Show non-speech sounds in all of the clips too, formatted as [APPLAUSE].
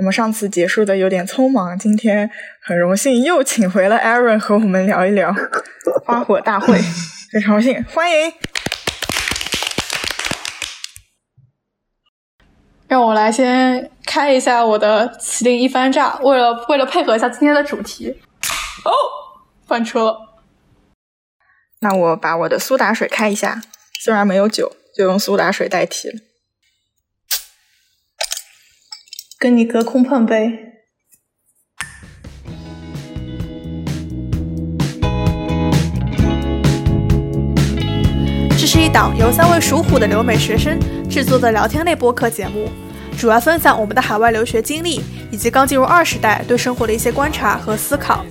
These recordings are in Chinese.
我们上次结束的有点匆忙，今天很荣幸又请回了 Aaron 和我们聊一聊 [LAUGHS] 花火大会，[LAUGHS] 非常荣幸，欢迎。让我来先开一下我的麒麟一番炸，为了为了配合一下今天的主题。哦，翻车了。那我把我的苏打水开一下，虽然没有酒，就用苏打水代替了。跟你隔空碰杯。这是一档由三位属虎的留美学生制作的聊天类播客节目，主要分享我们的海外留学经历，以及刚进入二十代对生活的一些观察和思考。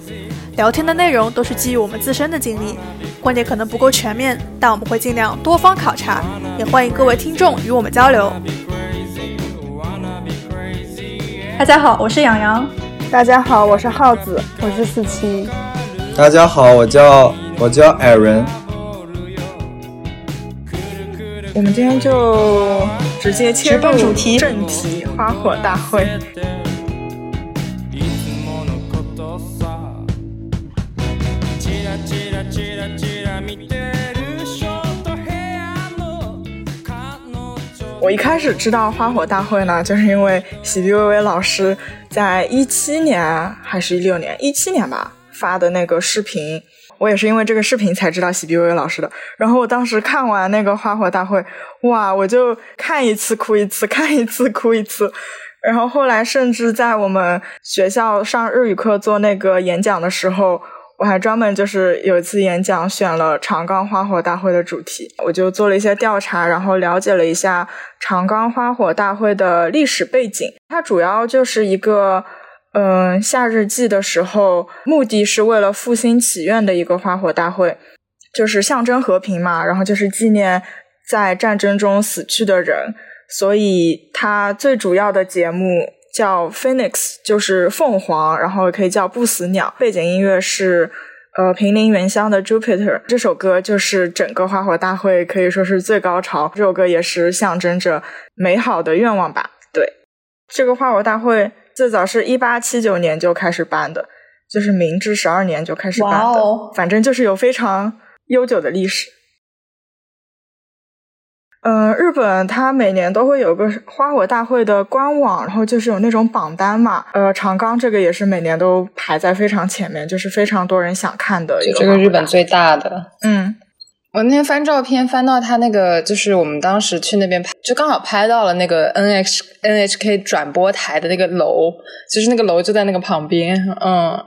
聊天的内容都是基于我们自身的经历，观点可能不够全面，但我们会尽量多方考察，也欢迎各位听众与我们交流。大家好，我是养羊。大家好，我是耗子，我是四七。大家好，我叫我叫 Aaron。我们今天就直接切入主题，正题——花火大会。我一开始知道花火大会呢，就是因为喜碧薇薇老师在一七年还是一六年，一七年吧发的那个视频，我也是因为这个视频才知道喜碧薇薇老师的。然后我当时看完那个花火大会，哇，我就看一次哭一次，[LAUGHS] 看一次哭一次。然后后来甚至在我们学校上日语课做那个演讲的时候。我还专门就是有一次演讲选了长冈花火大会的主题，我就做了一些调查，然后了解了一下长冈花火大会的历史背景。它主要就是一个，嗯，夏日祭的时候，目的是为了复兴祈愿的一个花火大会，就是象征和平嘛，然后就是纪念在战争中死去的人，所以它最主要的节目。叫 Phoenix，就是凤凰，然后也可以叫不死鸟。背景音乐是呃平林原乡的 Jupiter。这首歌就是整个花火大会可以说是最高潮。这首歌也是象征着美好的愿望吧？对，这个花火大会最早是一八七九年就开始办的，就是明治十二年就开始办的，反正就是有非常悠久的历史。嗯，日本它每年都会有个花火大会的官网，然后就是有那种榜单嘛。呃，长冈这个也是每年都排在非常前面，就是非常多人想看的一个。这个日本最大的。嗯，我那天翻照片翻到他那个，就是我们当时去那边拍，就刚好拍到了那个 N H N H K 转播台的那个楼，就是那个楼就在那个旁边。嗯，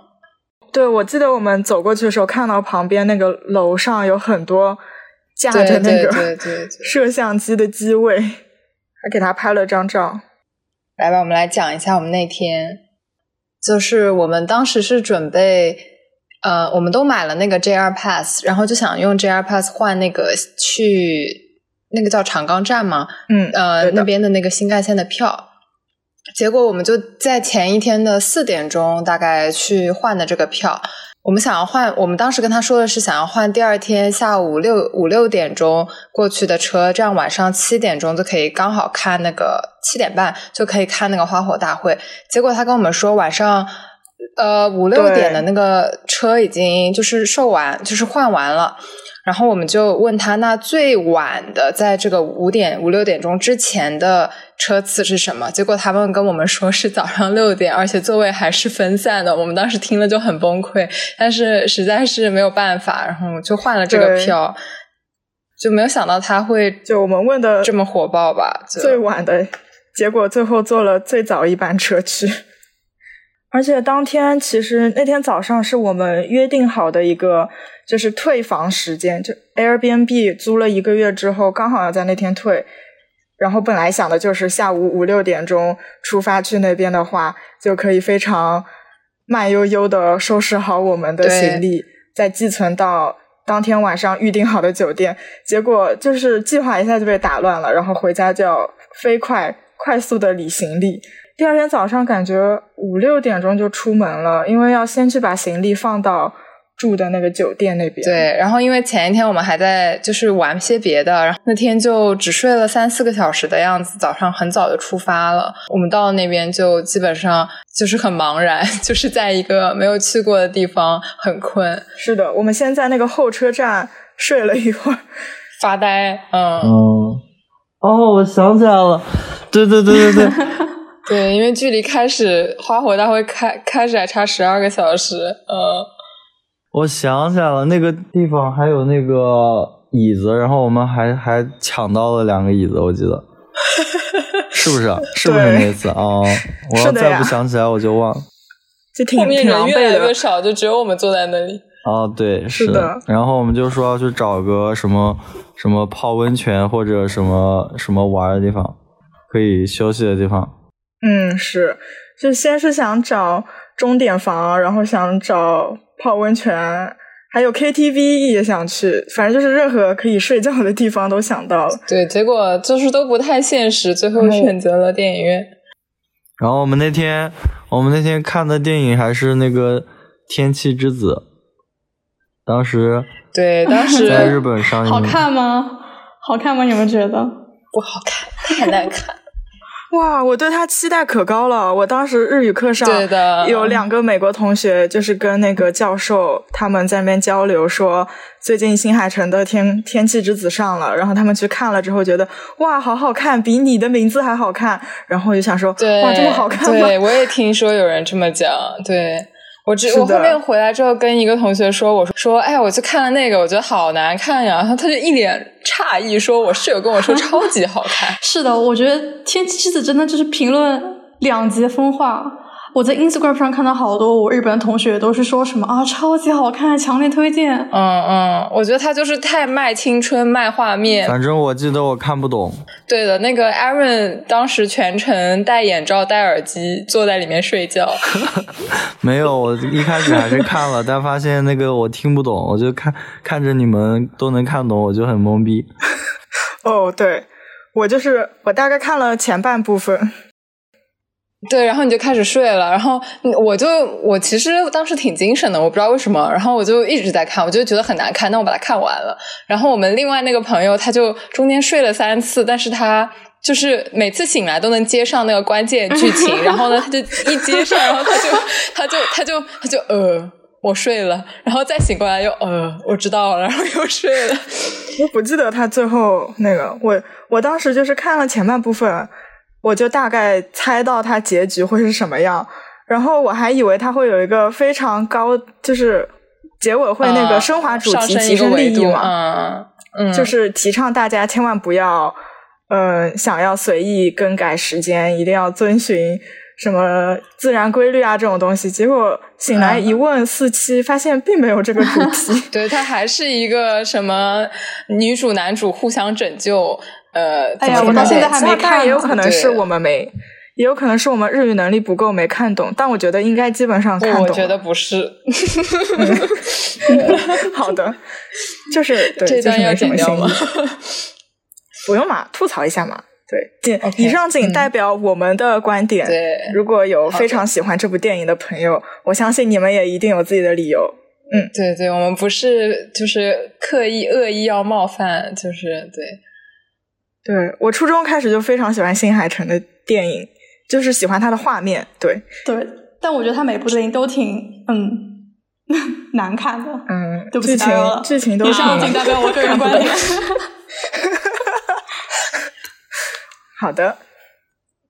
对，我记得我们走过去的时候，看到旁边那个楼上有很多。架着那个 [LAUGHS] 摄像机的机位，还给他拍了张照。来吧，我们来讲一下我们那天，就是我们当时是准备，呃，我们都买了那个 JR Pass，然后就想用 JR Pass 换那个去那个叫长冈站嘛，嗯，呃，那边的那个新干线的票。结果我们就在前一天的四点钟大概去换的这个票。我们想要换，我们当时跟他说的是想要换第二天下午六五六点钟过去的车，这样晚上七点钟就可以刚好看那个七点半就可以看那个花火大会。结果他跟我们说晚上呃五六点的那个车已经就是售完，就是换完了。然后我们就问他，那最晚的在这个五点五六点钟之前的车次是什么？结果他们跟我们说是早上六点，而且座位还是分散的。我们当时听了就很崩溃，但是实在是没有办法，然后就换了这个票，就没有想到他会就我们问的这么火爆吧？最晚的结果，最后坐了最早一班车去。[LAUGHS] 而且当天其实那天早上是我们约定好的一个就是退房时间，就 Airbnb 租了一个月之后，刚好要在那天退。然后本来想的就是下午五六点钟出发去那边的话，就可以非常慢悠悠的收拾好我们的行李，再寄存到当天晚上预定好的酒店。结果就是计划一下就被打乱了，然后回家就要飞快快速的理行李。第二天早上感觉五六点钟就出门了，因为要先去把行李放到住的那个酒店那边。对，然后因为前一天我们还在就是玩些别的，然后那天就只睡了三四个小时的样子，早上很早就出发了。我们到那边就基本上就是很茫然，就是在一个没有去过的地方，很困。是的，我们先在那个候车站睡了一会儿，[LAUGHS] 发呆。嗯嗯，哦，我想起来了，对对对对对，[LAUGHS] [LAUGHS] 对，因为距离开始花火大会开开始还差十二个小时。嗯。我想起来了，那个地方还有那个椅子，然后我们还还抢到了两个椅子，我记得，[LAUGHS] 是不是？是不是那次啊？[LAUGHS] 我要再不想起来，我就忘了。就挺后面挺狼人越狈的来越。少，就只有我们坐在那里。哦，对，是的的。然后我们就说要去找个什么什么泡温泉或者什么什么玩的地方，可以休息的地方。嗯，是，就先是想找钟点房，然后想找泡温泉，还有 KTV 也想去，反正就是任何可以睡觉的地方都想到了。对，结果就是都不太现实，最后选择了电影院。[LAUGHS] 然后我们那天我们那天看的电影还是那个《天气之子》，当时对，当时 [LAUGHS] 在日本上映。好看吗？好看吗？你们觉得？不好看，太难看。哇，我对他期待可高了！我当时日语课上有两个美国同学，就是跟那个教授他们在那边交流说，最近新海诚的天《天气之子》上了，然后他们去看了之后觉得哇，好好看，比你的名字还好看。然后我就想说，对，哇，这么好看吗？对，我也听说有人这么讲。对我只我后面回来之后跟一个同学说，我说说，哎，我去看了那个，我觉得好难看呀。然后他就一脸诧异说，我室友跟我说超级好看。[LAUGHS] 是的，我觉得《天气之子》真的就是评论两极分化。我在 Instagram 上看到好多我日本同学都是说什么啊，超级好看，强烈推荐。嗯嗯，我觉得他就是太卖青春、卖画面。反正我记得我看不懂。对的，那个 Aaron 当时全程戴眼罩、戴耳机，坐在里面睡觉。[LAUGHS] 没有，我一开始还是看了，但发现那个我听不懂，我就看看着你们都能看懂，我就很懵逼。[LAUGHS] 哦，对，我就是我大概看了前半部分，对，然后你就开始睡了，然后我就我其实当时挺精神的，我不知道为什么，然后我就一直在看，我就觉得很难看，那我把它看完了。然后我们另外那个朋友他就中间睡了三次，但是他就是每次醒来都能接上那个关键剧情，然后呢他就一接上，然后他就他就他就他就呃我睡了，然后再醒过来又呃我知道了，然后又睡了。我不记得他最后那个，我我当时就是看了前半部分，我就大概猜到它结局会是什么样，然后我还以为它会有一个非常高，就是结尾会那个升华主题提上升利益嘛，嗯嗯，就是提倡大家千万不要，呃，想要随意更改时间，一定要遵循什么自然规律啊这种东西。结果醒来一问四期，发现并没有这个主题。[LAUGHS] 对，它还是一个什么女主男主互相拯救，呃，哎呀我到现在还没看也有可能是我们没，也有可能是我们日语能力不够没看懂，但我觉得应该基本上看懂。我觉得不是，[LAUGHS] 好的，就是对，这段要剪掉吗。？不用嘛，吐槽一下嘛。对，仅以上仅嗯代表我们的观点。对如果有非常喜欢这部电影的朋友，我相信你们也一定有自己的理由。嗯对对，我们不是就是刻意恶意要冒犯，就是对，对我初中开始就非常喜欢新海诚的电影，就是喜欢他的画面。对，对，但我觉得他每部电影都挺嗯 [LAUGHS] 难看的。嗯，对不起剧情剧情都以上仅代表我个人观点。[LAUGHS] 好的。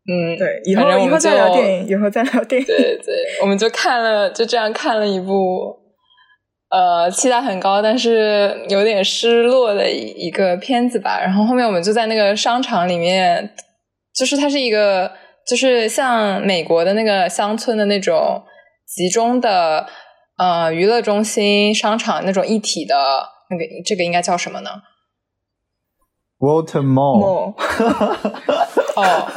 嗯，对，以后以后再聊电影，以后再聊电影。对对，我们就看了，就这样看了一部，呃，期待很高，但是有点失落的一一个片子吧。然后后面我们就在那个商场里面，就是它是一个，就是像美国的那个乡村的那种集中的呃娱乐中心、商场那种一体的那个，这个应该叫什么呢？Walter Mall，梦 [LAUGHS] 哦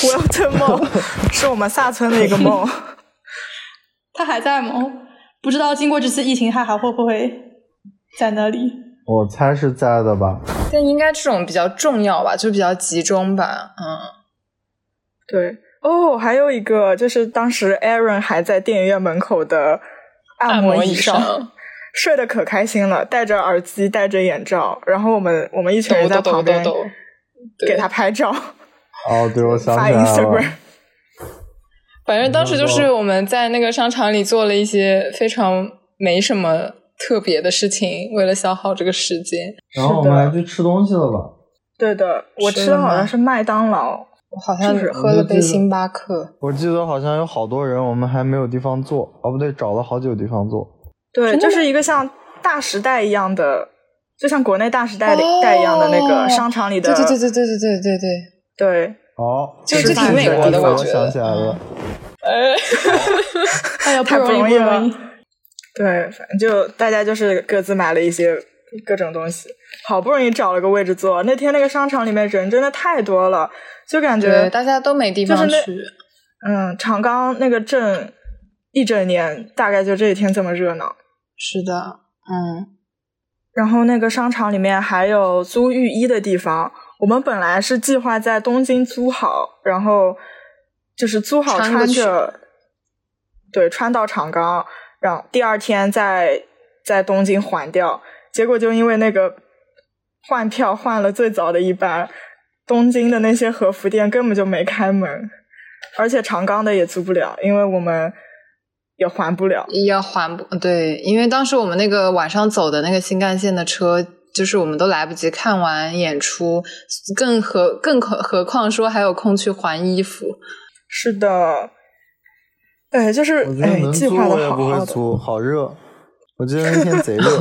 ，，Walter 梦是我们萨村的一个梦。他还在吗？不知道经过这次疫情，他还会不会在那里？我猜是在的吧。但应该这种比较重要吧，就比较集中吧，嗯。对，哦，还有一个就是当时 Aaron 还在电影院门口的按摩椅上，[LAUGHS] 睡得可开心了，戴着耳机，戴着眼罩，然后我们我们一群人在旁边给他拍照。哦，对，我想起来了。反正当时就是我们在那个商场里做了一些非常没什么特别的事情，为了消耗这个时间。然后我们还去吃东西了吧？对的，我吃的好像是麦当劳，我好像是喝了杯星巴克。我记得好像有好多人，我们还没有地方坐。哦，不对，找了好久地方坐。对，就是一个像大时代一样的，就像国内大时代代一样的那个商场里的。对对对对对对对对对。对哦，就就挺美国的，我想起来了。呃，哎呀，太不容易了。对，反正就大家就是各自买了一些各种东西，好不容易找了个位置坐。那天那个商场里面人真的太多了，就感觉大家都没地方去。嗯，长冈那个镇一整年大概就这一天这么热闹。是的，嗯。然后那个商场里面还有租浴衣的地方。我们本来是计划在东京租好，然后就是租好穿着，对，穿到长冈，然后第二天在在东京还掉。结果就因为那个换票换了最早的一班，东京的那些和服店根本就没开门，而且长冈的也租不了，因为我们也还不了，也还不对，因为当时我们那个晚上走的那个新干线的车。就是我们都来不及看完演出，更何更何何况说还有空去还衣服。是的，哎，就是哎，计划的好好的。好热，我记得那天贼热，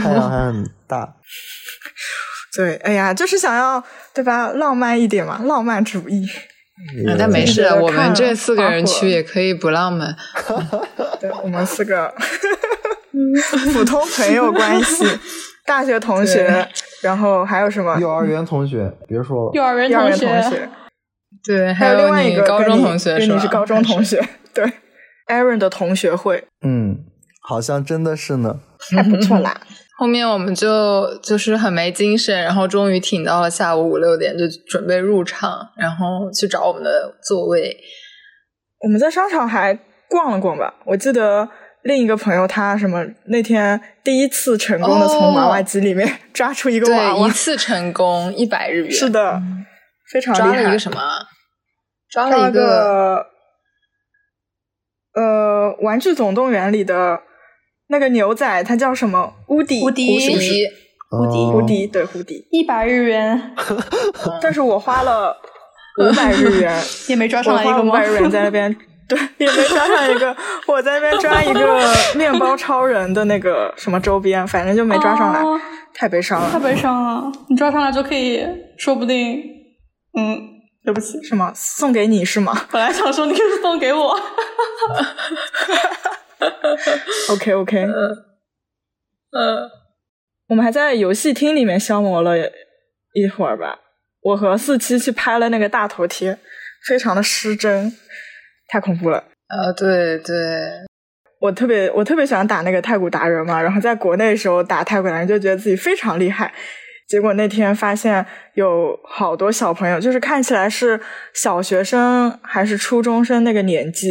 太阳还很大。[LAUGHS] 对，哎呀，就是想要对吧？浪漫一点嘛，浪漫主义。但没事，我们这四个人去也可以不浪漫。[LAUGHS] 对我们四个 [LAUGHS] 普通朋友关系。大学同学，然后还有什么？幼儿园同学，别说了。幼儿园同学，对，还有另外一个高中同学，跟你是高中同学，对，Aaron 的同学会，嗯，好像真的是呢，还不错啦。[LAUGHS] 后面我们就就是很没精神，然后终于挺到了下午五六点，就准备入场，然后去找我们的座位。我们在商场还逛了逛吧，我记得。另一个朋友，他什么那天第一次成功的从娃娃机里面 [LAUGHS] 抓出一个娃娃，一次成功一百日元，是的，非常厉害。抓了一个什么？抓了一个呃，《玩具总动员》里的那个牛仔，他叫什么？乌迪，乌迪，是不是？乌迪，乌迪，对，胡迪，一百日元。[LAUGHS] 但是我花了五百日元，[LAUGHS] 也没抓上来一个吗？五百日元在那边。[LAUGHS] 对，也没抓上一个。我在那边抓一个面包超人的那个什么周边，反正就没抓上来，太悲伤了。太悲伤了！你抓上来就可以，说不定，嗯，对不起，是吗？送给你是吗？[LAUGHS] 本来想说你可以送给我。[LAUGHS] OK OK，嗯，嗯，我们还在游戏厅里面消磨了一会儿吧。我和四七去拍了那个大头贴，非常的失真。太恐怖了！呃，对对，我特别我特别喜欢打那个太古达人嘛，然后在国内的时候打太古达人就觉得自己非常厉害，结果那天发现有好多小朋友，就是看起来是小学生还是初中生那个年纪，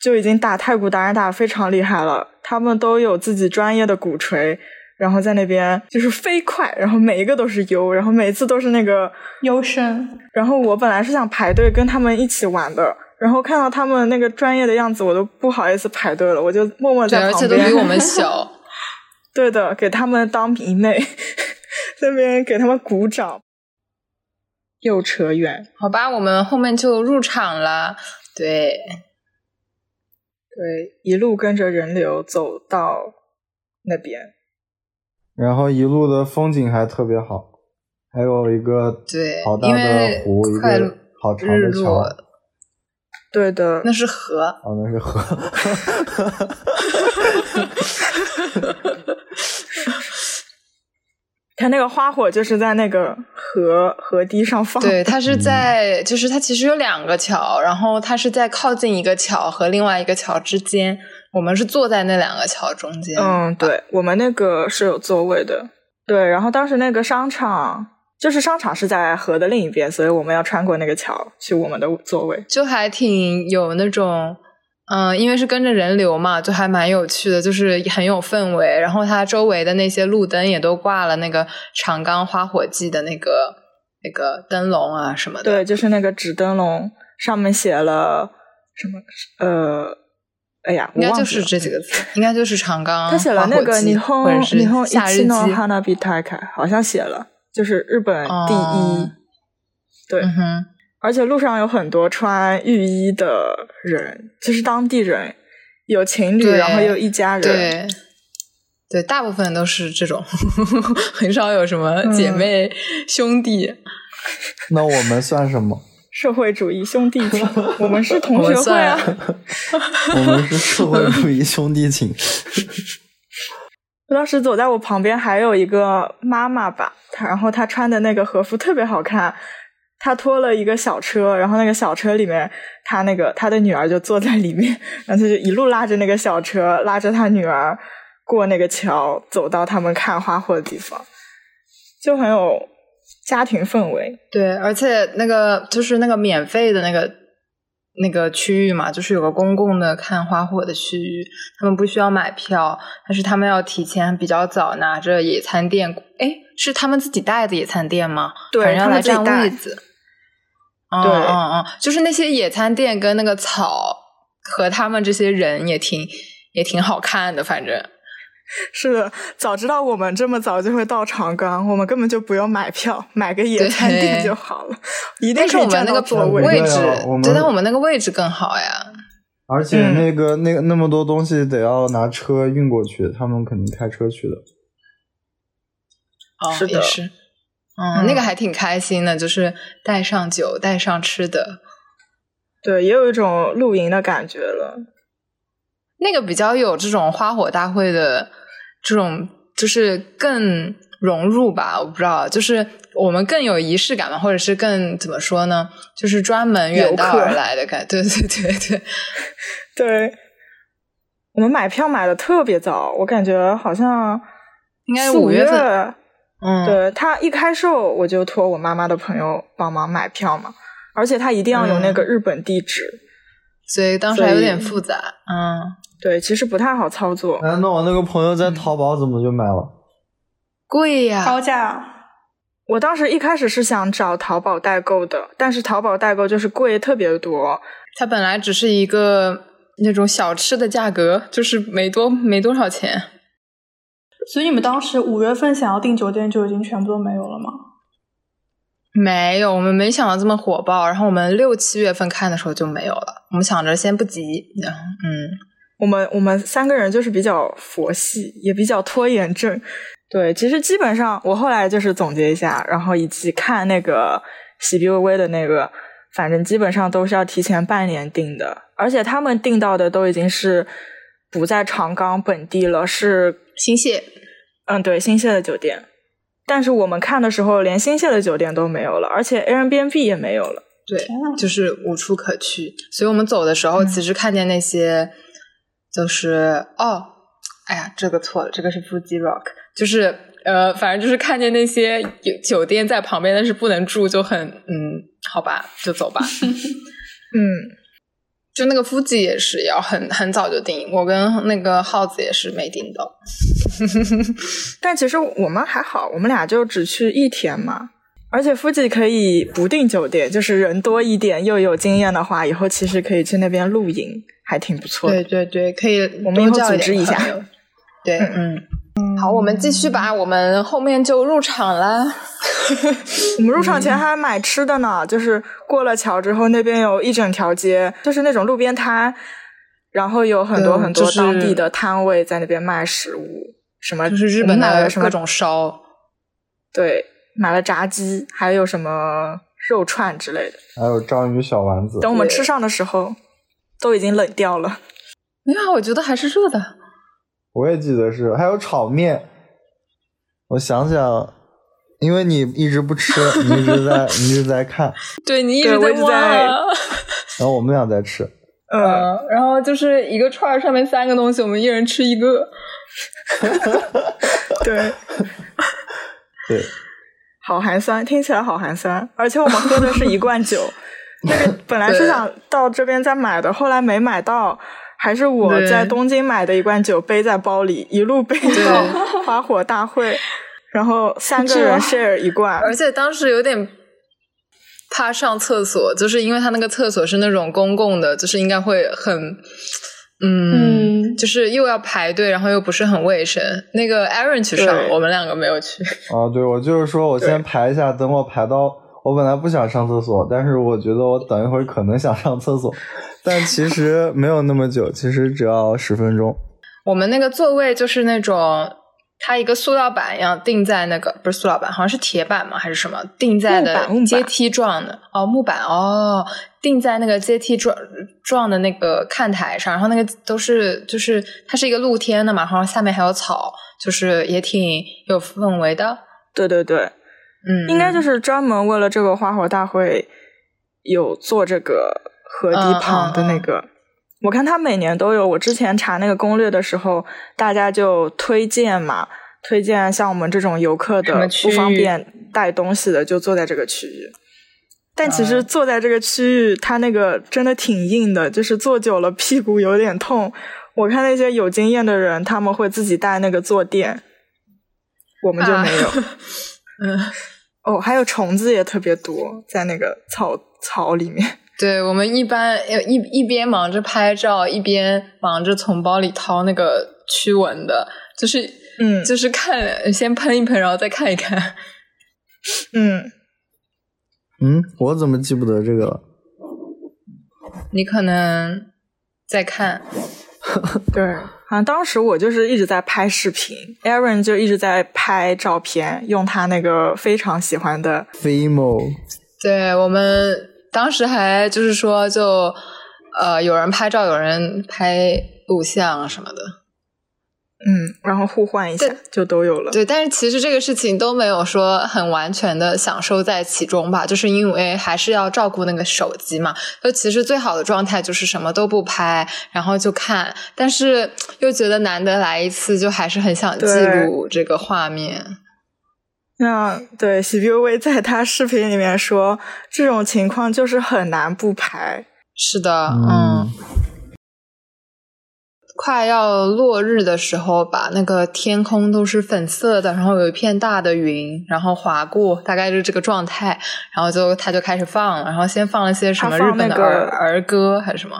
就已经打太鼓达人打的非常厉害了，他们都有自己专业的鼓槌。然后在那边就是飞快，然后每一个都是优，然后每次都是那个优胜。然后我本来是想排队跟他们一起玩的。然后看到他们那个专业的样子，我都不好意思排队了，我就默默在旁边。而且都比我们小。[LAUGHS] 对的，给他们当迷妹，那边给他们鼓掌。又扯远，好吧，我们后面就入场了。对，对，一路跟着人流走到那边，然后一路的风景还特别好，还有一个对好大的湖，一个好长的桥。对的，那是河。哦，那是河。他那个花火就是在那个河河堤上放。对，它是在，就是它其实有两个桥，然后它是在靠近一个桥和另外一个桥之间。我们是坐在那两个桥中间。嗯，对，我们那个是有座位的。对，然后当时那个商场。就是商场是在河的另一边，所以我们要穿过那个桥去我们的座位，就还挺有那种嗯，因为是跟着人流嘛，就还蛮有趣的，就是很有氛围。然后它周围的那些路灯也都挂了那个长冈花火季的那个那个灯笼啊什么的。对，就是那个纸灯笼，上面写了什么？呃，哎呀，应该就是这几个字，应该就是长冈。他写了那个“霓虹霓虹夏日诺哈娜比泰凯”，好像写了，就是日本第一。对。而且路上有很多穿浴衣的人，就是当地人，有情侣，然后有一家人，对，对，大部分都是这种，[LAUGHS] 很少有什么姐妹兄弟。那我们算什么？[LAUGHS] 社会主义兄弟情，我们是同学会啊。[LAUGHS] 我们是社会主义兄弟情。当时走在我旁边还有一个妈妈吧，她然后她穿的那个和服特别好看。他拖了一个小车，然后那个小车里面，他那个他的女儿就坐在里面，然后他就一路拉着那个小车，拉着他女儿过那个桥，走到他们看花火的地方，就很有家庭氛围。对，而且那个就是那个免费的那个那个区域嘛，就是有个公共的看花火的区域，他们不需要买票，但是他们要提前比较早拿着野餐垫，哎，是他们自己带的野餐垫吗？对，要来占位子。对，嗯嗯，就是那些野餐垫跟那个草和他们这些人也挺也挺好看的，反正 [LAUGHS] 是的。早知道我们这么早就会到长冈，我们根本就不用买票，买个野餐垫就好了。[LAUGHS] 一定是我们那个座位置，对，但我们那个位置更好呀。而且那个那个那么多东西得要拿车运过去，他们肯定开车去的。哦，是的。嗯，那个还挺开心的，就是带上酒，带上吃的，对，也有一种露营的感觉了。那个比较有这种花火大会的这种，就是更融入吧。我不知道，就是我们更有仪式感嘛，或者是更怎么说呢？就是专门远道而来的感，对对对对 [LAUGHS] 对。我们买票买的特别早，我感觉好像应该是五月份。嗯，对他一开售我就托我妈妈的朋友帮忙买票嘛，而且他一定要有那个日本地址，所以当时还有点复杂。嗯，对，其实不太好操作。哎，那我那个朋友在淘宝怎么就买了？贵呀，高价。我当时一开始是想找淘宝代购的，但是淘宝代购就是贵特别多。它本来只是一个那种小吃的价格，就是没多没多少钱。所以你们当时五月份想要订酒店就已经全部都没有了吗？没有，我们没想到这么火爆。然后我们六七月份看的时候就没有了。我们想着先不急。嗯，我们我们三个人就是比较佛系，也比较拖延症。对，其实基本上我后来就是总结一下，然后以及看那个喜比微微的那个，反正基本上都是要提前半年订的，而且他们订到的都已经是不在长冈本地了，是。新泻，嗯，对，新泻的酒店，但是我们看的时候，连新泻的酒店都没有了，而且 Airbnb 也没有了，对，就是无处可去。所以我们走的时候，其实看见那些，就是哦，哎呀，这个错了，这个是 Fuji Rock，就是呃，反正就是看见那些有酒店在旁边，但是不能住，就很嗯，好吧，就走吧，[LAUGHS] 嗯。就那个夫妻也是要很很早就订，我跟那个耗子也是没订到。[LAUGHS] 但其实我们还好，我们俩就只去一天嘛。而且夫妻可以不订酒店，就是人多一点又有经验的话，以后其实可以去那边露营，还挺不错的。对对对，可以，我们以后组织一下。对，嗯。好，我们继续吧。我们后面就入场了。[LAUGHS] 我们入场前还买吃的呢，就是过了桥之后，那边有一整条街，就是那种路边摊，然后有很多很多当地的摊位在那边卖食物，什么就是日本的各种烧。对，买了炸鸡，还有什么肉串之类的，还有章鱼小丸子。等我们吃上的时候，都已经冷掉了。没有，我觉得还是热的。我也记得是，还有炒面。我想想，因为你一直不吃，[LAUGHS] 你一直在，你一直在看。[LAUGHS] 对你一直在在。[LAUGHS] 然后我们俩在吃。嗯，然后就是一个串儿上面三个东西，我们一人吃一个。对。对。好寒酸，听起来好寒酸。而且我们喝的是一罐酒，那个本来是想到这边再买的，后来没买到。还是我在东京买的一罐酒背在包里，一路背到花火大会，然后三个人 share 一罐，而且当时有点怕上厕所，就是因为他那个厕所是那种公共的，就是应该会很，嗯，嗯就是又要排队，然后又不是很卫生。那个 Aaron 去上，我们两个没有去。哦，对，我就是说我先排一下，等我排到，我本来不想上厕所，但是我觉得我等一会儿可能想上厕所，但其实没有那么久，其实只要十分钟。我们那个座位就是那种，它一个塑料板一样钉在那个不是塑料板，好像是铁板嘛还是什么，钉在的阶梯状的。哦，木板哦，钉在那个阶梯状状的那个看台上，然后那个都是就是它是一个露天的嘛，然后下面还有草，就是也挺有氛围的。对对对，嗯，应该就是专门为了这个花火大会有做这个河堤旁的那个。我看他每年都有，我之前查那个攻略的时候，大家就推荐嘛，推荐像我们这种游客的不方便带东西的，就坐在这个区域。但其实坐在这个区域，它那个真的挺硬的，就是坐久了屁股有点痛。我看那些有经验的人，他们会自己带那个坐垫，我们就没有。[LAUGHS] 嗯，哦，还有虫子也特别多，在那个草草里面。对我们一般呃一一边忙着拍照，一边忙着从包里掏那个驱蚊的，就是嗯就是看先喷一喷，然后再看一看。[LAUGHS] 嗯，嗯，我怎么记不得这个了？你可能在看，[LAUGHS] 对，好像当时我就是一直在拍视频，Aaron 就一直在拍照片，用他那个非常喜欢的，Fimo，对我们当时还就是说就呃有人拍照，有人拍录像什么的。嗯，然后互换一下就都有了。对，但是其实这个事情都没有说很完全的享受在其中吧，就是因为还是要照顾那个手机嘛。就其实最好的状态就是什么都不拍，然后就看，但是又觉得难得来一次，就还是很想记录这个画面。那对喜 B 微在他视频里面说，这种情况就是很难不排。是的，嗯。快要落日的时候吧，那个天空都是粉色的，然后有一片大的云，然后划过，大概就是这个状态。然后就他就开始放，然后先放了些什么日本的那个儿、儿歌还是什么？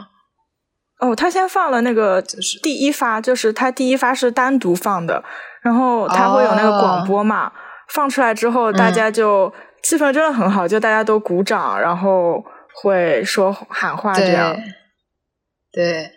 哦，他先放了那个就是第一发，就是他第一发是单独放的，然后他会有那个广播嘛，放出来之后，大家就、气氛真的很好，就大家都鼓掌，然后会说喊话这样。对，对，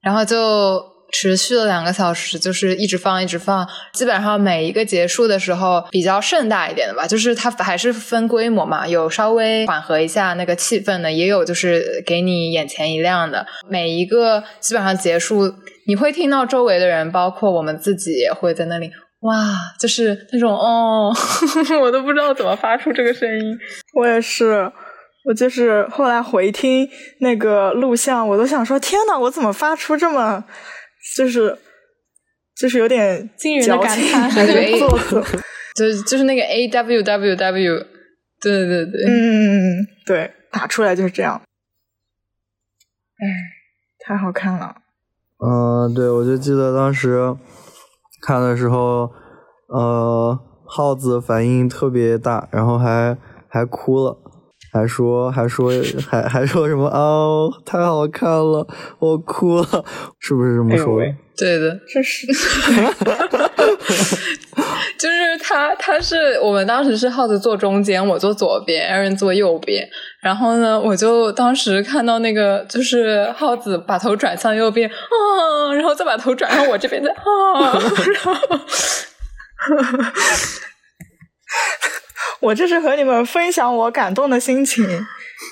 然后就持续了两个小时，就是一直放，一直放。基本上每一个结束的时候，比较盛大一点的吧，就是它还是分规模嘛，有稍微缓和一下那个气氛的，也有就是给你眼前一亮的。每一个基本上结束，你会听到周围的人，包括我们自己，也会在那里。哇，就是那种哦，[LAUGHS] 我都不知道怎么发出这个声音。我也是，我就是后来回听那个录像，我都想说，天呐，我怎么发出这么，就是就是有点惊人的感矫情叹有点做作。[LAUGHS] 就就是那个 A W W W，对对对，嗯嗯嗯嗯，对，打出来就是这样。哎，太好看了。嗯，对，我就记得当时看的时候，呃，耗子反应特别大，然后还还哭了，还说还说还还说什么哦，太好看了，我哭了，是不是这么说对的，这是 [LAUGHS] 就是他，他是我们当时是耗子坐中间，我坐左边，Aaron 坐右边。然后呢，我就当时看到那个，就是耗子把头转向右边啊，然后再把头转向我这边，再啊，然后 [LAUGHS] [LAUGHS] 我这是和你们分享我感动的心情，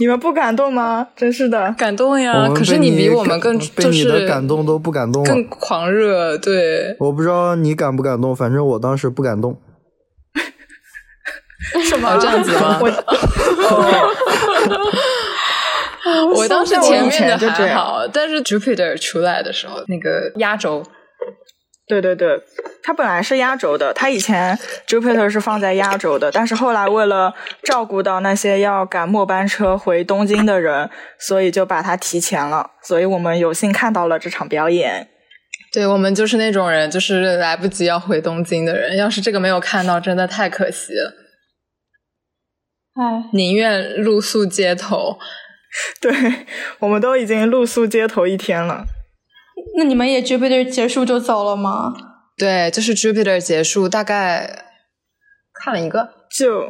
你们不感动吗？真是的。感动呀。可是你比我们更被你就是的感动都不感动。更狂热，对。我不知道你感不感动，反正我当时不感动。[LAUGHS] 什么这样子吗？我当时前面的还好，但是 Jupiter 出来的时候，那个压轴，对对对，它本来是压轴的，它以前 Jupiter 是放在压轴的，但是后来为了照顾到那些要赶末班车回东京的人，所以就把它提前了。所以我们有幸看到了这场表演。对我们就是那种人，就是来不及要回东京的人。要是这个没有看到，真的太可惜了。哎，宁愿露宿街头。对，我们都已经露宿街头一天了。那你们也 Jupiter 结束就走了吗？对，就是 Jupiter 结束，大概看了一个，就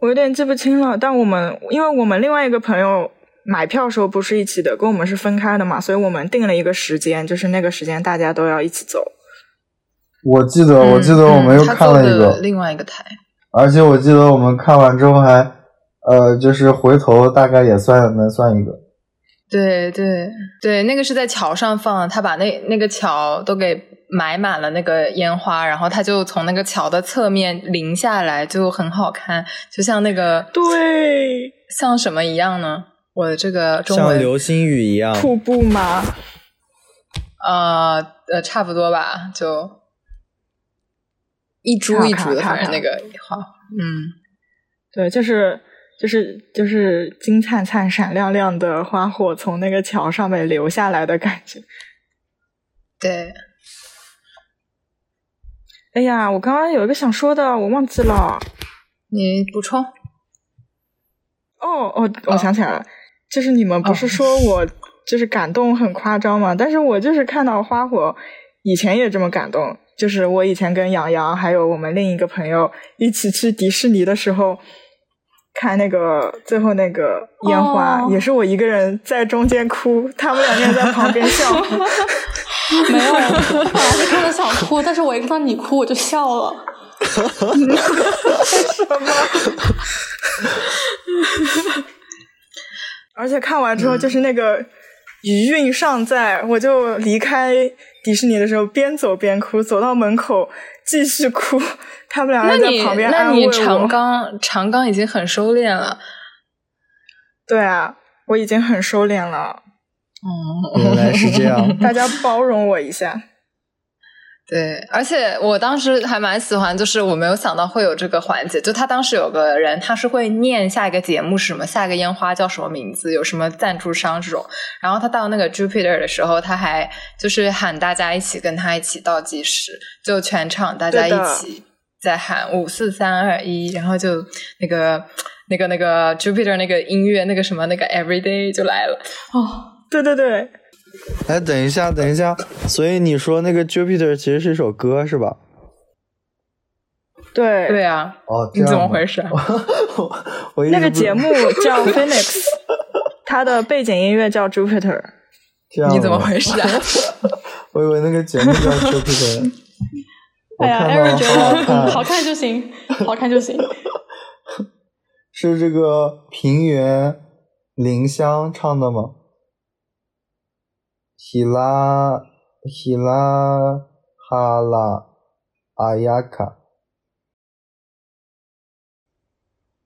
我有点记不清了。但我们因为我们另外一个朋友买票时候不是一起的，跟我们是分开的嘛，所以我们定了一个时间，就是那个时间大家都要一起走。我记得，我记得我们又看了一个另外一个台，而且我记得我们看完之后还呃，就是回头大概也算能算一个。对对对，那个是在桥上放，他把那那个桥都给埋满了那个烟花，然后他就从那个桥的侧面淋下来，就很好看，就像那个对，像什么一样呢？我的这个中文像流星雨一样，瀑布吗？呃呃，差不多吧，就一株一株的，反正那个花，嗯，对，就是就是就是金灿灿、闪亮亮的花火从那个桥上面流下来的感觉。对。哎呀，我刚刚有一个想说的，我忘记了，你补充。哦哦，我想起来了，就是你们不是说我就是感动很夸张吗？但是我就是看到花火，以前也这么感动。就是我以前跟杨洋还有我们另一个朋友一起去迪士尼的时候，看那个最后那个烟花，也是我一个人在中间哭，他们两个人在旁边笑。[LAUGHS] 没有，我本来是看着想哭，但是我一看到你哭，我就笑了。[LAUGHS] 什么？[LAUGHS] 而且看完之后，就是那个余韵尚在，我就离开迪士尼的时候边走边哭，走到门口继续哭。[LAUGHS] 他们两个人在旁边安慰我。那你长刚长刚已经很收敛了。对啊，我已经很收敛了。哦，原来是这样，[LAUGHS] 大家包容我一下。对，而且我当时还蛮喜欢，就是我没有想到会有这个环节。就他当时有个人，他是会念下一个节目是什么，下一个烟花叫什么名字，有什么赞助商这种。然后他到那个 Jupiter 的时候，他还就是喊大家一起跟他一起倒计时，就全场大家一起在喊五四三二一，然后就那个那个那个 Jupiter 那个音乐那个什么那个 Everyday 就来了。哦，对对对。哎，等一下，等一下，所以你说那个 Jupiter 其实是一首歌是吧？对对啊。哦，你怎么回事？[LAUGHS] 我那个节目 [LAUGHS] 叫 Phoenix，[LAUGHS] 它的背景音乐叫 Jupiter。你怎么回事啊？我以为那个节目叫 Jupiter。哎呀，Aaron 觉得好看就行，好看就行。是这个平原林香唱的吗？希拉希拉哈拉阿亚卡，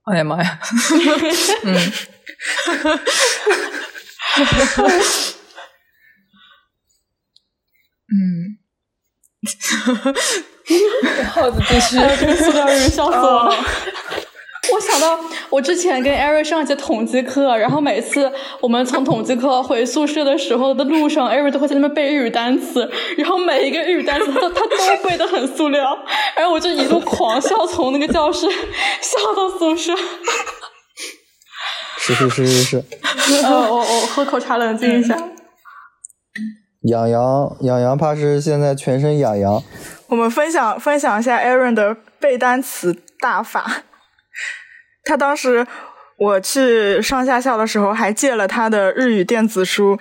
哎呀妈呀！[LAUGHS] 嗯，[LAUGHS] 嗯，[LAUGHS] 耗子继续，这个塑料人笑死我了。我想到我之前跟 Eric 上一节统计课，然后每次我们从统计课回宿舍的时候的路上，Eric 都会在那边背日语单词，然后每一个日语单词他他都背的很塑料，然后我就一路狂笑，从那个教室笑到宿舍。是是是是是。呃，我我喝口茶冷静一下。痒痒痒痒，怕是现在全身痒痒。我们分享分享一下 Aaron 的背单词大法。他当时我去上下校的时候，还借了他的日语电子书，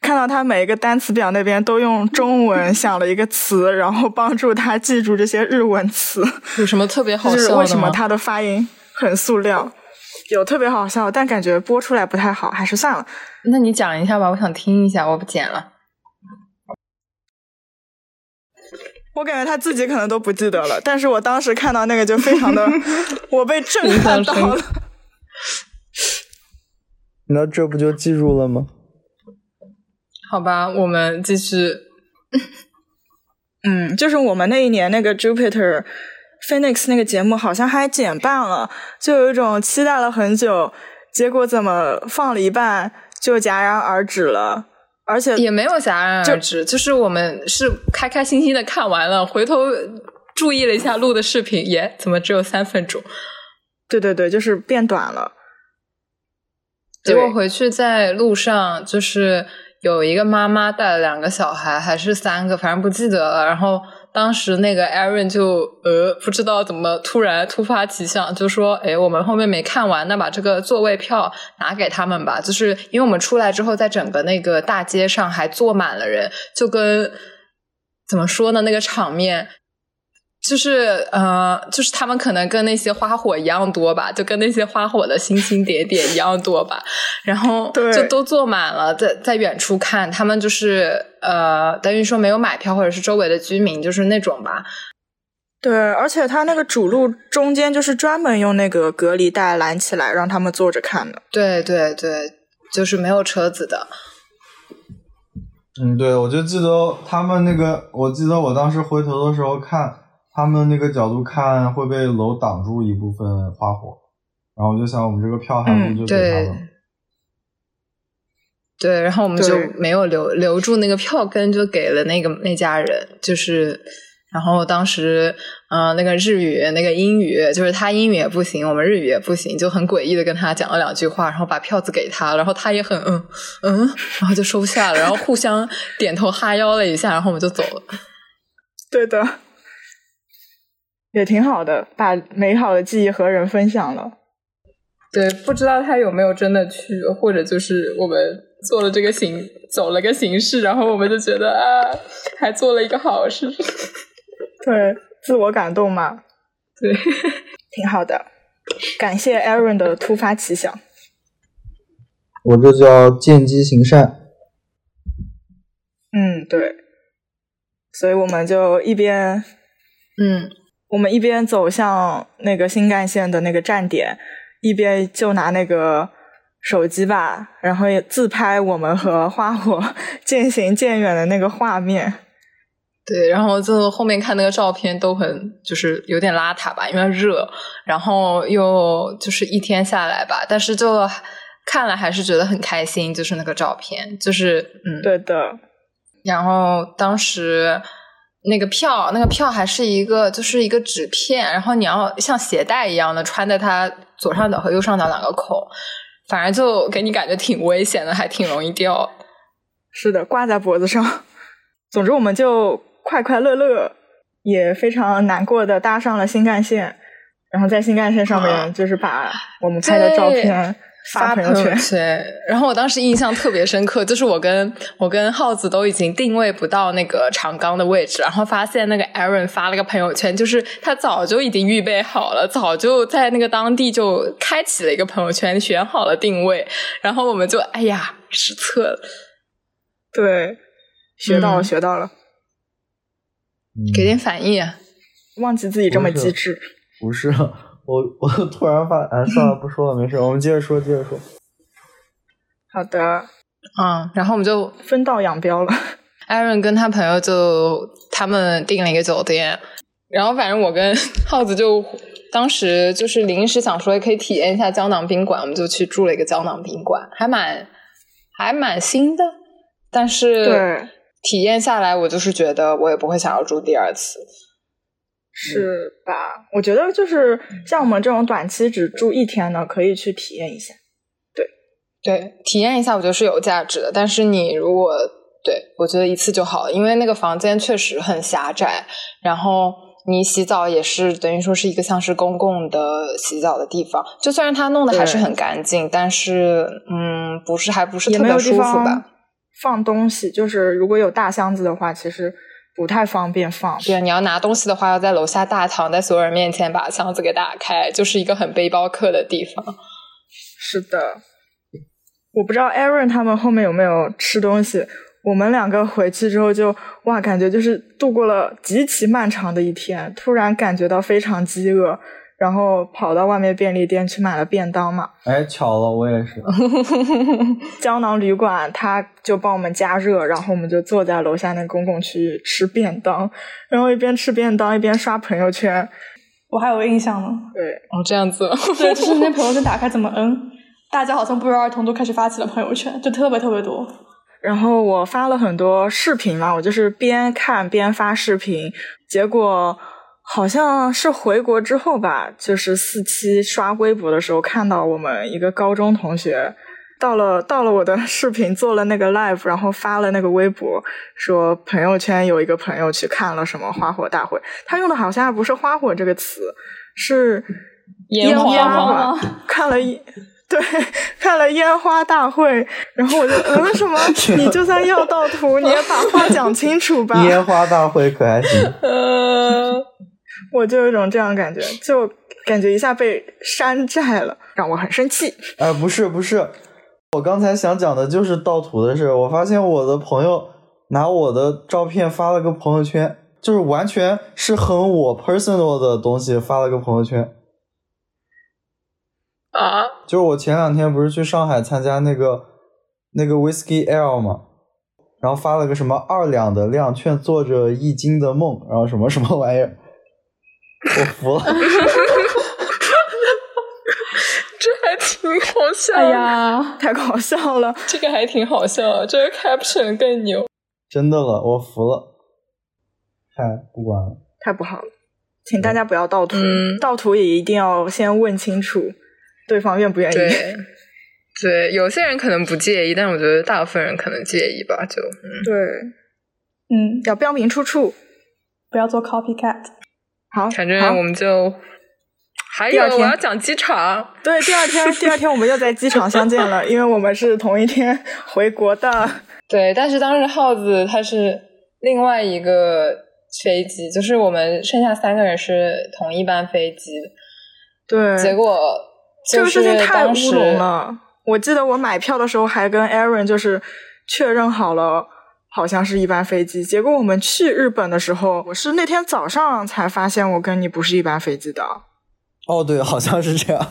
看到他每一个单词表那边都用中文想了一个词，然后帮助他记住这些日文词。有什么特别好笑的就是为什么他的发音很塑料？有特别好笑，但感觉播出来不太好，还是算了。那你讲一下吧，我想听一下，我不剪了。我感觉他自己可能都不记得了，但是我当时看到那个就非常的，[LAUGHS] 我被震撼到了。[LAUGHS] 那这不就记住了吗？好吧，我们继续。[LAUGHS] 嗯，就是我们那一年那个 Jupiter Phoenix 那个节目好像还减半了，就有一种期待了很久，结果怎么放了一半就戛然而止了，而且也没有戛然而止，就是我们是开开心心的看完了，回头注意了一下录的视频，耶，怎么只有三分钟？对对对，就是变短了。结果回去在路上，就是有一个妈妈带了两个小孩，还是三个，反正不记得了。然后当时那个 Aaron 就呃不知道怎么突然突发奇想，就说：“哎，我们后面没看完，那把这个座位票拿给他们吧。”就是因为我们出来之后，在整个那个大街上还坐满了人，就跟怎么说呢，那个场面。就是呃，就是他们可能跟那些花火一样多吧，就跟那些花火的星星点点一样多吧。然后就都坐满了，在在远处看，他们就是呃，等于说没有买票，或者是周围的居民，就是那种吧。对，而且他那个主路中间就是专门用那个隔离带拦起来，让他们坐着看的。对对对，就是没有车子的。嗯，对，我就记得他们那个，我记得我当时回头的时候看。他们那个角度看会被楼挡住一部分花火，然后我就想，我们这个票还不如就给他们。对，然后我们就没有留留住那个票根，就给了那个那家人。就是，然后当时，嗯，那个日语、那个英语，就是他英语也不行，我们日语也不行，就很诡异的跟他讲了两句话，然后把票子给他，然后他也很嗯嗯，然后就收下了，然后互相点头哈腰了一下，然后我们就走了。对的。也挺好的，把美好的记忆和人分享了。对，不知道他有没有真的去，或者就是我们做了这个形，走了个形式，然后我们就觉得啊，还做了一个好事。[LAUGHS] 对，自我感动嘛。对，[LAUGHS] 挺好的。感谢 Aaron 的突发奇想。我这叫见机行善。嗯，对。所以我们就一边，嗯。我们一边走向那个新干线的那个站点，一边就拿那个手机吧，然后自拍我们和花火 [LAUGHS] 渐行渐远的那个画面。对，然后就后面看那个照片都很就是有点邋遢吧，因为热，然后又就是一天下来吧，但是就看了还是觉得很开心，就是那个照片，就是嗯，对的。然后当时。那个票，那个票还是一个，就是一个纸片，然后你要像鞋带一样的穿在它左上角和右上角两个孔，反正就给你感觉挺危险的，还挺容易掉。是的，挂在脖子上。[LAUGHS] 总之，我们就快快乐乐，也非常难过的搭上了新干线，然后在新干线上面就是把我们拍的照片。发朋友圈，然后我当时印象特别深刻，就是我跟我跟耗子都已经定位不到那个长冈的位置，然后发现那个 Aaron 发了个朋友圈，就是他早就已经预备好了，早就在那个当地就开启了一个朋友圈，选好了定位，然后我们就哎呀失策了，对，学到了，学到了，给点反应，忘记自己这么机智，不是。我我突然发，哎，算了，不说了，没事，我们接着说，接着说。好的，嗯，然后我们就分道扬镳了。Aaron 跟他朋友就他们订了一个酒店，然后反正我跟 [LAUGHS] 耗子就当时就是临时想说也可以体验一下胶囊宾馆，我们就去住了一个胶囊宾馆，还蛮还蛮新的，但是对体验下来，我就是觉得我也不会想要住第二次。是吧？我觉得就是像我们这种短期只住一天的，可以去体验一下。对，对，体验一下我觉得是有价值的。但是你如果对我觉得一次就好了，因为那个房间确实很狭窄，然后你洗澡也是等于说是一个像是公共的洗澡的地方。就虽然它弄的还是很干净，但是嗯，不是还不是特别舒服吧？放东西就是如果有大箱子的话，其实。不太方便放。对，你要拿东西的话，要在楼下大堂，在所有人面前把箱子给打开，就是一个很背包客的地方。是的，我不知道 Aaron 他们后面有没有吃东西。我们两个回去之后就哇，感觉就是度过了极其漫长的一天，突然感觉到非常饥饿，然后跑到外面便利店去买了便当嘛。哎，巧了，我也是。[LAUGHS] 胶囊旅馆他就帮我们加热，然后我们就坐在楼下那公共区域吃便当，然后一边吃便当一边刷朋友圈。我还有印象呢。对，哦，这样子。[LAUGHS] 对，就是那朋友圈打开怎么嗯，大家好像不约而同都开始发起了朋友圈，就特别特别多。然后我发了很多视频嘛，我就是边看边发视频，结果好像是回国之后吧，就是四期刷微博的时候看到我们一个高中同学到了到了我的 [LAUGHS] 视频做了那个 live，然后发了那个微博说朋友圈有一个朋友去看了什么花火大会，他用的好像还不是花火这个词，是烟花吗？看了一。对，看了烟花大会，然后我就嗯什么？[LAUGHS] 你就算要盗图，你也把话讲清楚吧。烟花大会可还行？[LAUGHS] 呃，我就有一种这样的感觉，就感觉一下被山寨了，让我很生气。哎，不是不是，我刚才想讲的就是盗图的事。我发现我的朋友拿我的照片发了个朋友圈，就是完全是很我 personal 的东西发了个朋友圈。啊，就是我前两天不是去上海参加那个那个 Whisky L 嘛，然后发了个什么二两的量劝做着一斤的梦，然后什么什么玩意儿，我服了。[LAUGHS] 这还挺好笑。哎呀，太搞笑了！这个还挺好笑，这个 caption 更牛。真的了，我服了。太，不管了，太不好了，请大家不要盗图，嗯盗图也一定要先问清楚对方愿不愿意。对，对，有些人可能不介意，但我觉得大部分人可能介意吧。就，嗯对，嗯，要标明出处。不要做 copycat。好，反正我们就还有我要讲机场。对，第二天，第二天我们又在机场相见了，因为我们是同一天回国的。[LAUGHS] 对，但是当时耗子他是另外一个飞机，就是我们剩下三个人是同一班飞机，对，结果这个事情太乌龙了。我记得我买票的时候还跟 Aaron 就是确认好了，好像是一班飞机。结果我们去日本的时候，我是那天早上才发现我跟你不是一班飞机的。哦，对，好像是这样。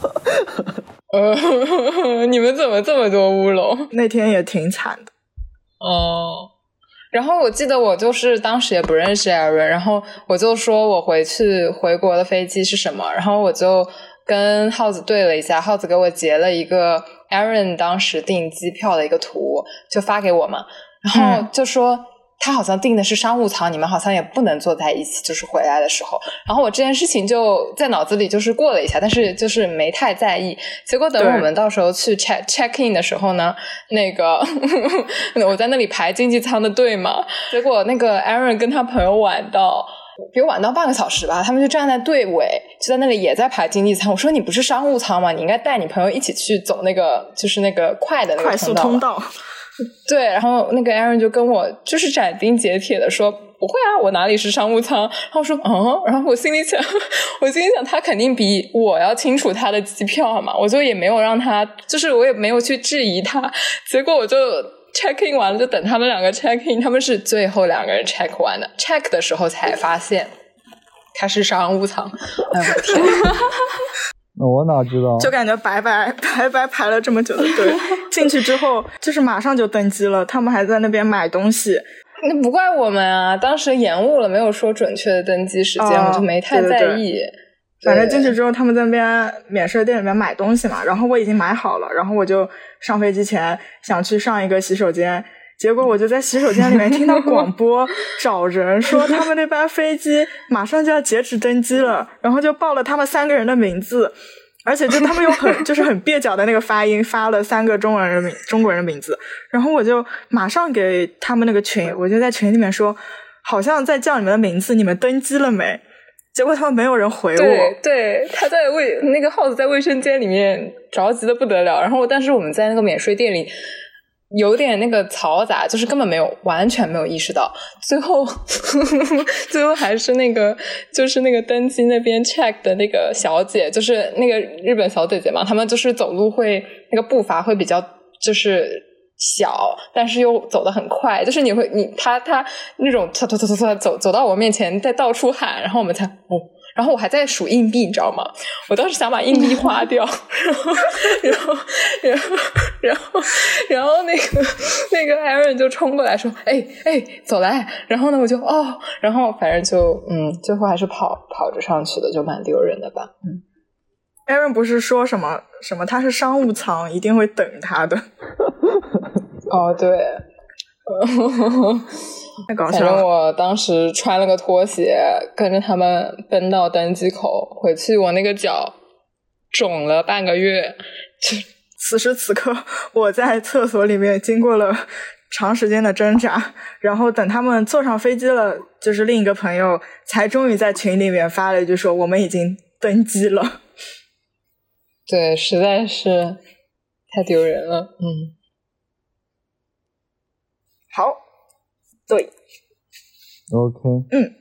呃，[LAUGHS] 你们怎么这么多乌龙？那天也挺惨的。哦，然后我记得我就是当时也不认识 Aaron，然后我就说我回去回国的飞机是什么，然后我就跟耗子对了一下，耗子给我截了一个 Aaron 当时订机票的一个图，就发给我嘛，然后嗯就说。他好像订的是商务舱，你们好像也不能坐在一起，就是回来的时候。然后我这件事情就在脑子里就是过了一下，但是就是没太在意。结果等我们到时候去 check check in 的时候呢，那个 [LAUGHS] 我在那里排经济舱的队嘛，结果那个 Aaron 跟他朋友晚到。比我晚到半个小时吧，他们就站在队尾，就在那里也在排经济舱。我说你不是商务舱吗？你应该带你朋友一起去走那个，就是那个快的那个快速。通道，[LAUGHS] 对，然后那个 Aaron 就跟我就是斩钉截铁的说不会啊，我哪里是商务舱？然后我说嗯，然后我心里想，[LAUGHS] 我心里想他肯定比我要清楚他的机票嘛，我就也没有让他，就是我也没有去质疑他，结果我就 check in 完了，就等他们两个 check in，他们是最后两个人 check 完的，check 的时候才发现他是商务舱，哎我的天！[LAUGHS] 那我哪知道？就感觉白白白白排了这么久的队，[LAUGHS] 进去之后就是马上就登机了，他们还在那边买东西。那不怪我们啊，当时延误了，没有说准确的登机时间，哦我就没太对对对在意。反正进去之后，他们在那边免税店里面买东西嘛，然后我已经买好了，然后我就上飞机前想去上一个洗手间，结果我就在洗手间里面听到广播找人说他们那班飞机马上就要截止登机了，然后就报了他们三个人的名字。而且就他们用很就是很蹩脚的那个发音发了三个中文人名中国人的名字，然后我就马上给他们那个群，我就在群里面说，好像在叫你们的名字，你们登机了没？结果他们没有人回我。对对，他在卫那个耗子在卫生间里面着急的不得了，然后但是我们在那个免税店里有点那个嘈杂，就是根本没有完全没有意识到，最后 [LAUGHS] 最后还是那个就是那个登机那边 check 的那个小姐，就是那个日本小姐姐嘛，她们就是走路会那个步伐会比较就是。小，但是又走得很快，就是你会你她她那种突突突突突走走到我面前，在到处喊，然后我们才哦，然后我还在数硬币，你知道吗？我当时想把硬币花掉，然后，然后，然后，然后然后那个那个 Aaron 就冲过来说：“哎哎，走来！”然后呢，我就哦，然后反正就嗯，最后还是跑跑着上去的，就蛮丢人的吧。嗯，Aaron 不是说什么什么他是商务舱，一定会等他的。[LAUGHS] 哦，对。太 [LAUGHS] 搞笑了！反正我当时穿了个拖鞋，跟着他们奔到登机口，回去我那个脚肿了半个月。此时此刻，[LAUGHS] 我在厕所里面经过了长时间的挣扎，然后等他们坐上飞机了，就是另一个朋友才终于在群里面发了一句说：“我们已经登机了。”对，实在是太丢人了。嗯，好。对，OK，嗯，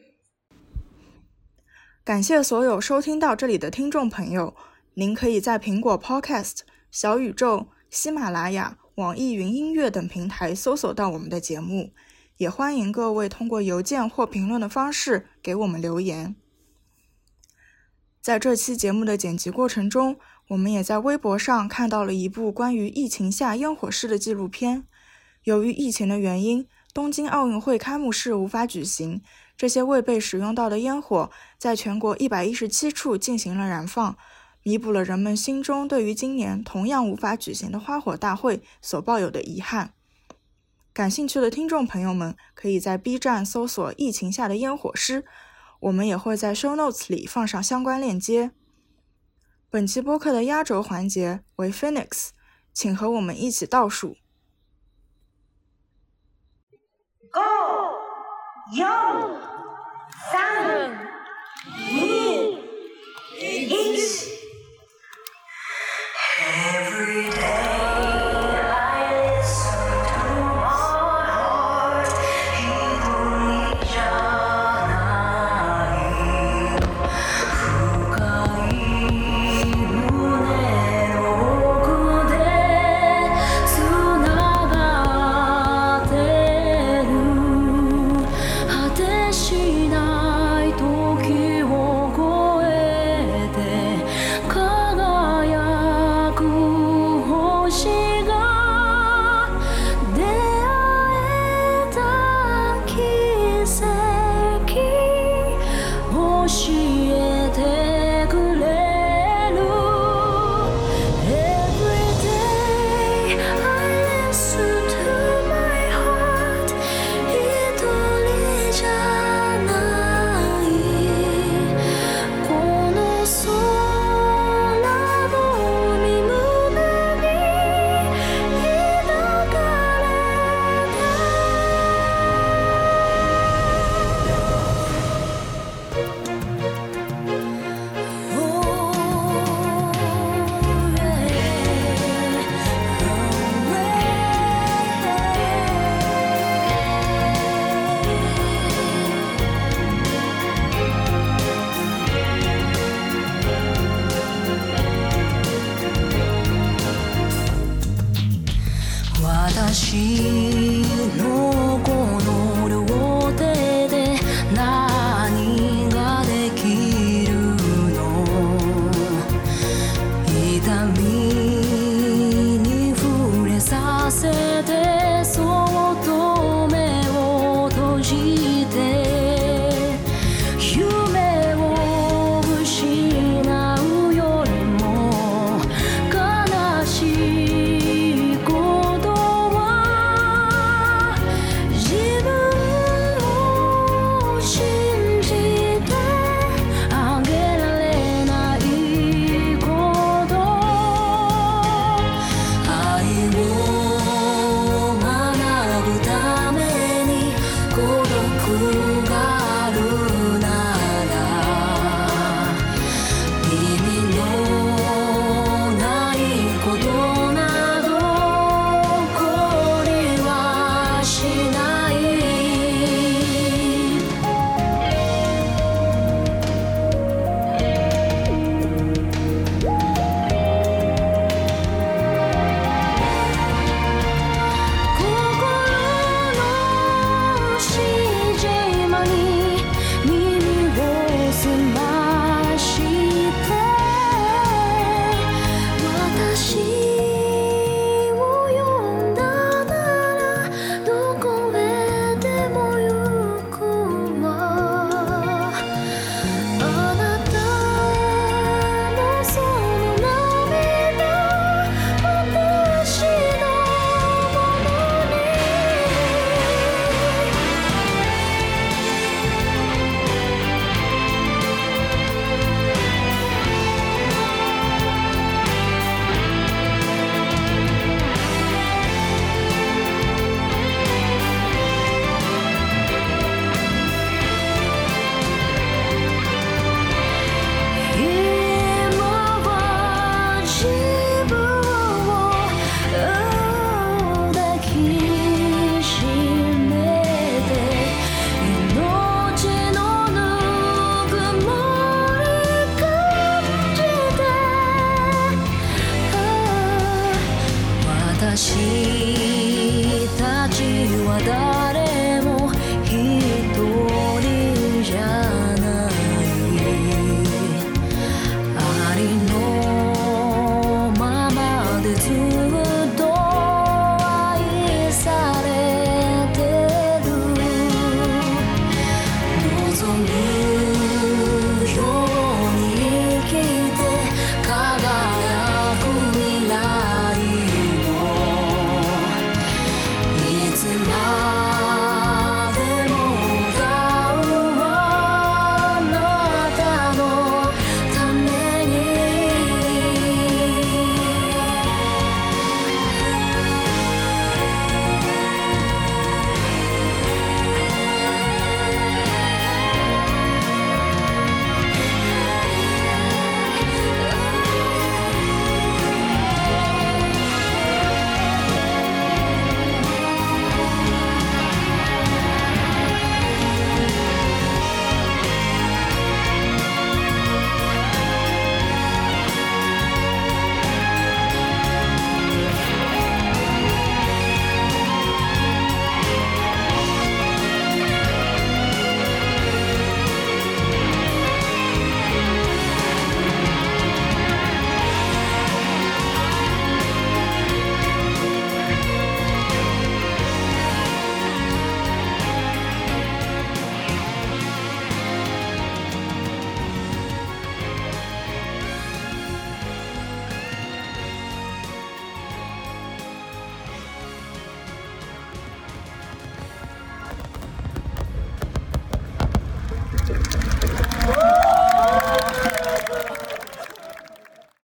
感谢所有收听到这里的听众朋友。您可以在苹果 Podcast、小宇宙、喜马拉雅、网易云音乐等平台搜索到我们的节目，也欢迎各位通过邮件或评论的方式给我们留言。在这期节目的剪辑过程中，我们也在微博上看到了一部关于疫情下烟火式的纪录片。由于疫情的原因。东京奥运会开幕式无法举行，这些未被使用到的烟火在全国一百一十七处进行了燃放，弥补了人们心中对于今年同样无法举行的花火大会所抱有的遗憾。感兴趣的听众朋友们可以在 B 站搜索“疫情下的烟火师”，我们也会在 Show Notes 里放上相关链接。本期播客的压轴环节为 Phoenix，请和我们一起倒数。4, Every day. 私